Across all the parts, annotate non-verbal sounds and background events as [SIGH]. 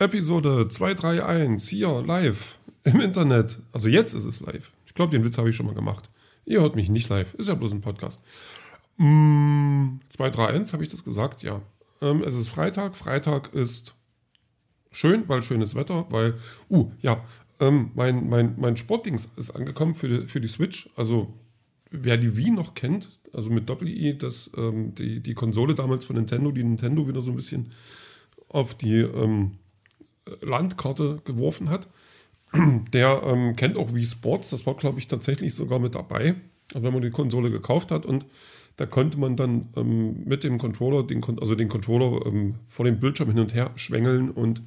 Episode 231 hier live im Internet. Also jetzt ist es live. Ich glaube, den Witz habe ich schon mal gemacht. Ihr hört mich nicht live. Ist ja bloß ein Podcast. Mm, 231 habe ich das gesagt? Ja. Ähm, es ist Freitag. Freitag ist schön, weil schönes Wetter, weil, uh, ja, ähm, mein, mein, mein Sportdings ist angekommen für die, für die Switch. Also, wer die Wii noch kennt, also mit Doppel-I, ähm, die, die Konsole damals von Nintendo, die Nintendo wieder so ein bisschen auf die ähm, Landkarte geworfen hat, [CLEARS THROAT] der ähm, kennt auch Wii Sports. Das war, glaube ich, tatsächlich sogar mit dabei, wenn man die Konsole gekauft hat. Und da konnte man dann ähm, mit dem Controller, den, also den Controller ähm, vor dem Bildschirm hin und her schwängeln und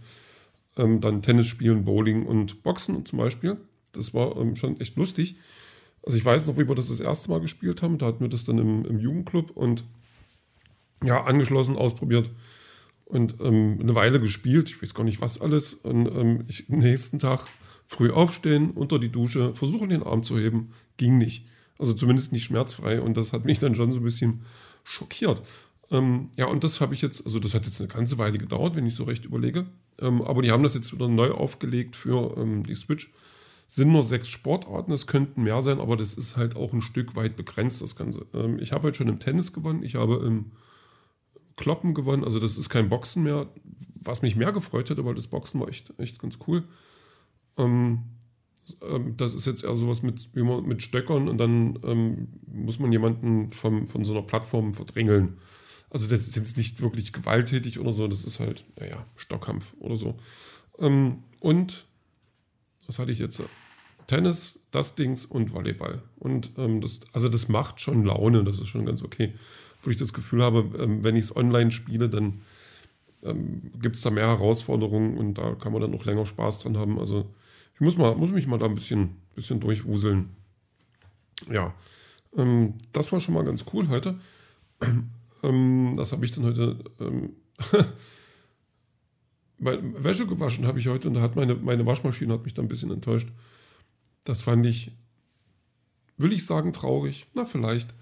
ähm, dann Tennis spielen, Bowling und Boxen zum Beispiel. Das war ähm, schon echt lustig. Also ich weiß noch, wie wir das das erste Mal gespielt haben. Da hatten wir das dann im, im Jugendclub und ja, angeschlossen, ausprobiert und ähm, eine Weile gespielt. Ich weiß gar nicht, was alles. Und ähm, ich, nächsten Tag früh aufstehen, unter die Dusche, versuchen den Arm zu heben. Ging nicht. Also zumindest nicht schmerzfrei. Und das hat mich dann schon so ein bisschen schockiert. Ähm, ja, und das habe ich jetzt, also das hat jetzt eine ganze Weile gedauert, wenn ich so recht überlege. Ähm, aber die haben das jetzt wieder neu aufgelegt für ähm, die Switch. Sind nur sechs Sportarten, es könnten mehr sein, aber das ist halt auch ein Stück weit begrenzt, das Ganze. Ähm, ich habe heute schon im Tennis gewonnen, ich habe im Kloppen gewonnen, also das ist kein Boxen mehr, was mich mehr gefreut hätte, weil das Boxen war echt, echt ganz cool. Ähm, ähm, das ist jetzt eher sowas mit, mit Stöckern und dann ähm, muss man jemanden vom, von so einer Plattform verdrängeln. Also das ist jetzt nicht wirklich gewalttätig oder so, das ist halt, naja, Stockkampf oder so. Ähm, und was hatte ich jetzt? Tennis, das Dings und Volleyball. Und ähm, das, also das macht schon Laune, das ist schon ganz okay. Wo ich das Gefühl habe, ähm, wenn ich es online spiele, dann ähm, gibt es da mehr Herausforderungen und da kann man dann noch länger Spaß dran haben. Also ich muss, mal, muss mich mal da ein bisschen, bisschen durchwuseln. Ja, ähm, das war schon mal ganz cool heute. [CLEARS THROAT] Ähm, das habe ich dann heute ähm, [LAUGHS] Wäsche gewaschen habe ich heute und da hat meine, meine Waschmaschine hat mich da ein bisschen enttäuscht. Das fand ich, will ich sagen, traurig. Na, vielleicht.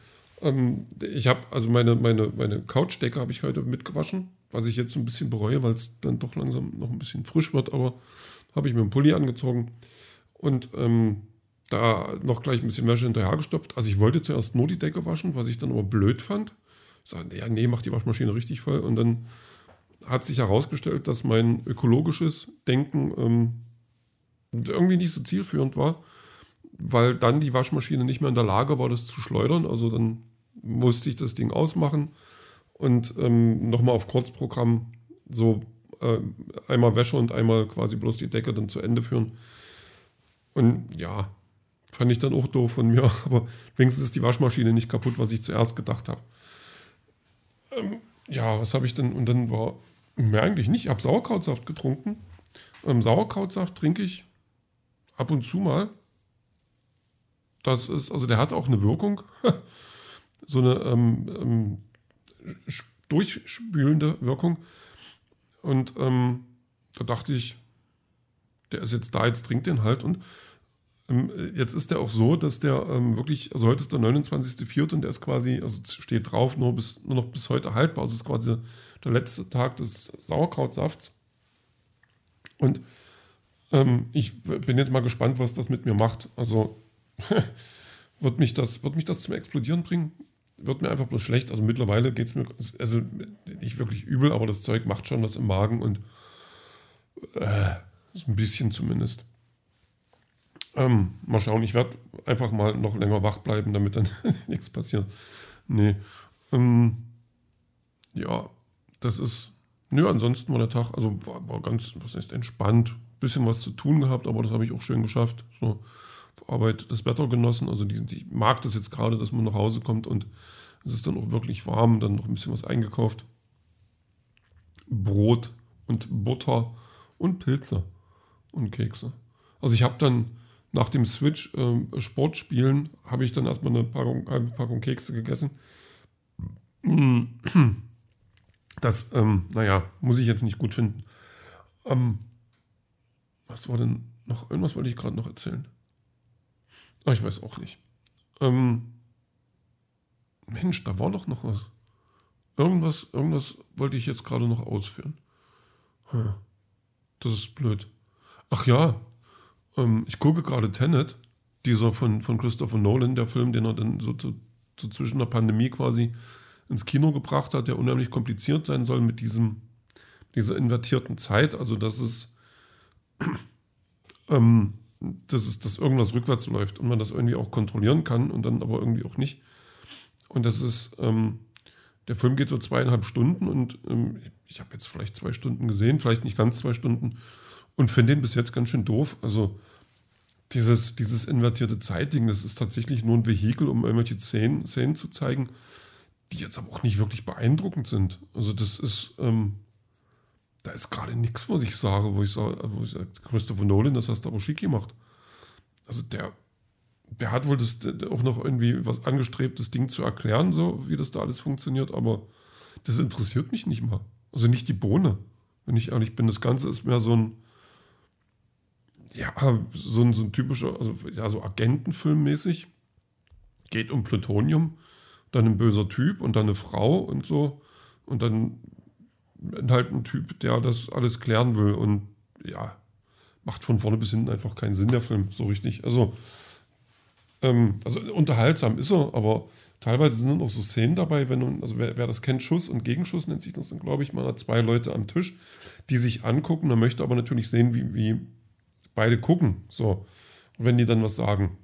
Ähm, ich habe, also meine, meine, meine Couchdecke habe ich heute mitgewaschen, was ich jetzt ein bisschen bereue, weil es dann doch langsam noch ein bisschen frisch wird, aber habe ich mir einen Pulli angezogen und ähm, da noch gleich ein bisschen Wäsche hinterhergestopft. Also ich wollte zuerst nur die Decke waschen, was ich dann aber blöd fand. Ich sagte, ja, nee, mach die Waschmaschine richtig voll. Und dann hat sich herausgestellt, dass mein ökologisches Denken ähm, irgendwie nicht so zielführend war, weil dann die Waschmaschine nicht mehr in der Lage war, das zu schleudern. Also dann musste ich das Ding ausmachen und ähm, nochmal auf Kurzprogramm so äh, einmal Wäsche und einmal quasi bloß die Decke dann zu Ende führen. Und ja, fand ich dann auch doof von mir, [LAUGHS] aber wenigstens ist die Waschmaschine nicht kaputt, was ich zuerst gedacht habe. Ähm, ja, was habe ich denn? Und dann war mir eigentlich nicht. Ich habe Sauerkrautsaft getrunken. Ähm, Sauerkrautsaft trinke ich ab und zu mal. Das ist, also der hat auch eine Wirkung. [LAUGHS] so eine ähm, ähm, durchspülende Wirkung. Und ähm, da dachte ich, der ist jetzt da, jetzt trinkt den halt. Und ähm, jetzt ist der auch so, dass der ähm, wirklich, also heute ist der 29.04. und der ist quasi, also steht drauf, nur, bis, nur noch bis heute haltbar. Also ist quasi der letzte Tag des Sauerkrautsafts. Und ähm, ich bin jetzt mal gespannt, was das mit mir macht. Also [LAUGHS] wird, mich das, wird mich das zum Explodieren bringen? Wird mir einfach bloß schlecht. Also mittlerweile geht es mir, also nicht wirklich übel, aber das Zeug macht schon was im Magen und äh, so ein bisschen zumindest. Ähm, mal schauen, ich werde einfach mal noch länger wach bleiben, damit dann [LAUGHS] nichts passiert. Nee. Ähm, ja, das ist. Nö, ansonsten war der Tag, also war, war ganz, was heißt, entspannt. Bisschen was zu tun gehabt, aber das habe ich auch schön geschafft. So, Arbeit das Wetter genossen. Also die, die mag das jetzt gerade, dass man nach Hause kommt und es ist dann auch wirklich warm. Dann noch ein bisschen was eingekauft. Brot und Butter und Pilze und Kekse. Also ich habe dann nach dem Switch äh, Sportspielen habe ich dann erstmal eine Packung, halbe Packung Kekse gegessen. [CLEARS THROAT] Das, ähm, naja, muss ich jetzt nicht gut finden. Ähm, was war denn noch? Irgendwas wollte ich gerade noch erzählen. Oh, ich weiß auch nicht. Ähm, Mensch, da war doch noch was. Irgendwas, irgendwas wollte ich jetzt gerade noch ausführen. Hm. Das ist blöd. Ach ja, ähm, ich gucke gerade Tenet, dieser von, von Christopher Nolan, der Film, den er dann so, so, so zwischen der Pandemie quasi ins Kino gebracht hat, der unheimlich kompliziert sein soll mit diesem, dieser invertierten Zeit. Also, dass es, [CLEARS THROAT] ähm, dass es, dass irgendwas rückwärts läuft und man das irgendwie auch kontrollieren kann und dann aber irgendwie auch nicht. Und das ist, ähm, der Film geht so zweieinhalb Stunden und ähm, ich habe jetzt vielleicht zwei Stunden gesehen, vielleicht nicht ganz zwei Stunden und finde den bis jetzt ganz schön doof. Also dieses, dieses invertierte Zeitding, das ist tatsächlich nur ein Vehikel, um irgendwelche Szenen, Szenen zu zeigen, die jetzt aber auch nicht wirklich beeindruckend sind. Also das ist, ähm, da ist gerade nichts, was ich sage, wo ich sage, wo ich sage, Christopher Nolan, das hast du aber schick gemacht. Also der, der hat wohl das, auch noch irgendwie was angestrebt, das Ding zu erklären, so wie das da alles funktioniert, aber das interessiert mich nicht mal. Also nicht die Bohne, wenn ich ehrlich bin. Das Ganze ist mehr so ein, ja, so ein, so ein typischer, also ja, so Agentenfilm mäßig. Geht um Plutonium, dann ein böser Typ und dann eine Frau und so. Und dann halt ein Typ, der das alles klären will. Und ja, macht von vorne bis hinten einfach keinen Sinn, der Film, so richtig. Also, ähm, also unterhaltsam ist er, aber teilweise sind noch so Szenen dabei, wenn man, also wer, wer, das kennt, Schuss und Gegenschuss nennt sich das dann, glaube ich, man hat zwei Leute am Tisch, die sich angucken, man möchte aber natürlich sehen, wie, wie beide gucken. So. Wenn die dann was sagen.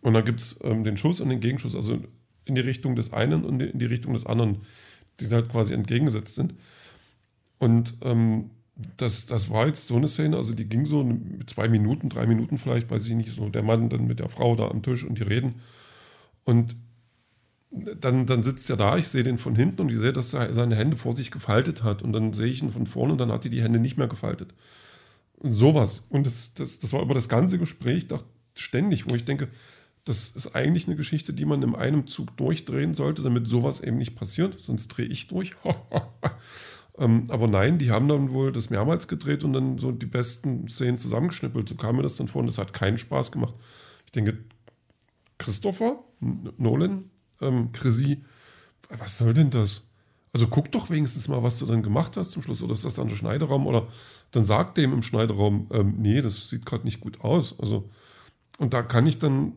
Und dann gibt es ähm, den Schuss und den Gegenschuss, also in die Richtung des einen und in die Richtung des anderen, die halt quasi entgegengesetzt sind. Und ähm, das, das war jetzt so eine Szene, also die ging so zwei Minuten, drei Minuten vielleicht, weiß ich nicht, so der Mann dann mit der Frau da am Tisch und die reden. Und dann, dann sitzt er da, ich sehe den von hinten und ich sehe, dass er seine Hände vor sich gefaltet hat. Und dann sehe ich ihn von vorne und dann hat er die Hände nicht mehr gefaltet. Und sowas. Und das, das, das war über das ganze Gespräch doch ständig, wo ich denke, das ist eigentlich eine Geschichte, die man in einem Zug durchdrehen sollte, damit sowas eben nicht passiert. Sonst drehe ich durch. [LAUGHS] ähm, aber nein, die haben dann wohl das mehrmals gedreht und dann so die besten Szenen zusammengeschnippelt. So kam mir das dann vor und das hat keinen Spaß gemacht. Ich denke, Christopher Nolan, ähm, Chrissy, was soll denn das? Also guck doch wenigstens mal, was du dann gemacht hast zum Schluss. Oder ist das dann der Schneiderraum? Oder dann sag dem im Schneiderraum, ähm, nee, das sieht gerade nicht gut aus. Also, und da kann ich dann,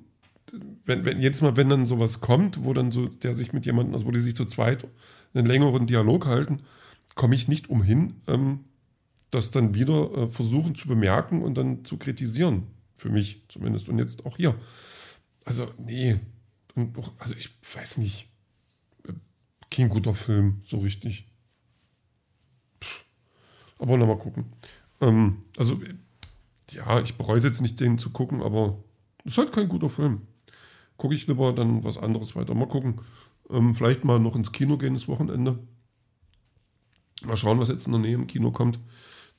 wenn, wenn jedes Mal, wenn dann sowas kommt, wo dann so, der sich mit jemandem, also wo die sich zu zweit einen längeren Dialog halten, komme ich nicht umhin, ähm, das dann wieder äh, versuchen zu bemerken und dann zu kritisieren. Für mich zumindest. Und jetzt auch hier. Also, nee. Und doch, also ich weiß nicht kein guter Film, so richtig. Pff. Aber nochmal gucken. Ähm, also, ja, ich bereue es jetzt nicht, den zu gucken, aber es ist halt kein guter Film. Gucke ich lieber dann was anderes weiter. Mal gucken. Ähm, vielleicht mal noch ins Kino gehen das Wochenende. Mal schauen, was jetzt in der Nähe im Kino kommt.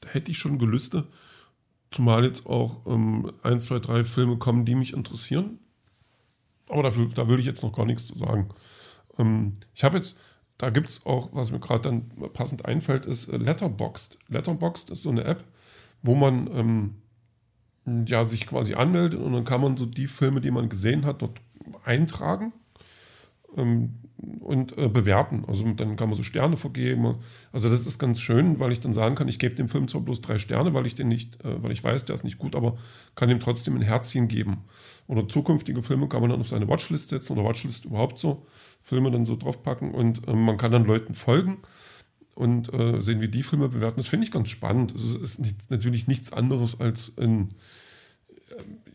Da hätte ich schon Gelüste. Zumal jetzt auch ähm, ein, zwei, drei Filme kommen, die mich interessieren. Aber dafür, da will ich jetzt noch gar nichts zu sagen. Ähm, ich habe jetzt, da gibt es auch, was mir gerade dann passend einfällt, ist äh, Letterboxd. Letterboxd ist so eine App, wo man ähm, ja, sich quasi anmeldet und dann kann man so die Filme, die man gesehen hat, dort eintragen. Ähm, und äh, bewerten. Also dann kann man so Sterne vergeben. Also das ist ganz schön, weil ich dann sagen kann, ich gebe dem Film zwar bloß drei Sterne, weil ich den nicht, äh, weil ich weiß, der ist nicht gut, aber kann ihm trotzdem ein Herzchen geben. Oder zukünftige Filme kann man dann auf seine Watchlist setzen oder Watchlist überhaupt so Filme dann so draufpacken und äh, man kann dann Leuten folgen und äh, sehen, wie die Filme bewerten. Das finde ich ganz spannend. Es ist nicht, natürlich nichts anderes als ein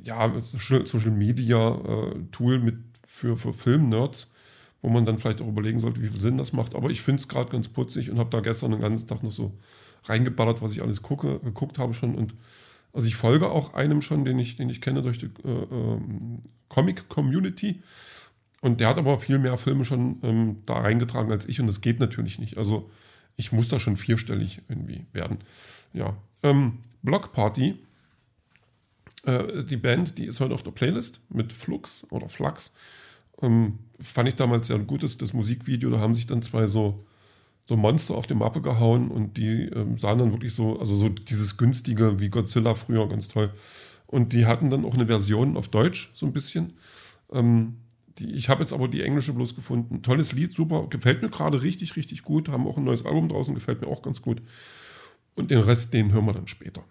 ja, Social Media äh, Tool mit für, für Film-Nerds wo man dann vielleicht auch überlegen sollte, wie viel Sinn das macht. Aber ich finde es gerade ganz putzig und habe da gestern den ganzen Tag noch so reingeballert, was ich alles gucke, geguckt habe schon. Und also ich folge auch einem schon, den ich, den ich kenne durch die äh, äh, Comic-Community. Und der hat aber viel mehr Filme schon ähm, da reingetragen als ich und das geht natürlich nicht. Also ich muss da schon vierstellig irgendwie werden. Ja. Ähm, Block Party, äh, die Band, die ist heute auf der Playlist mit Flux oder Flux. Ähm, fand ich damals sehr gut, das, Musikvideo, da haben sich dann zwei so, so Monster auf die Mappe gehauen und die ähm, sahen dann wirklich so, also so dieses günstige wie Godzilla früher, ganz toll. Und die hatten dann auch eine Version auf Deutsch, so ein bisschen. Ähm, die, ich habe jetzt aber die englische bloß gefunden. Tolles Lied, super, gefällt mir gerade richtig, richtig gut. Haben auch ein neues Album draußen, gefällt mir auch ganz gut. Und den Rest, den hören wir dann später.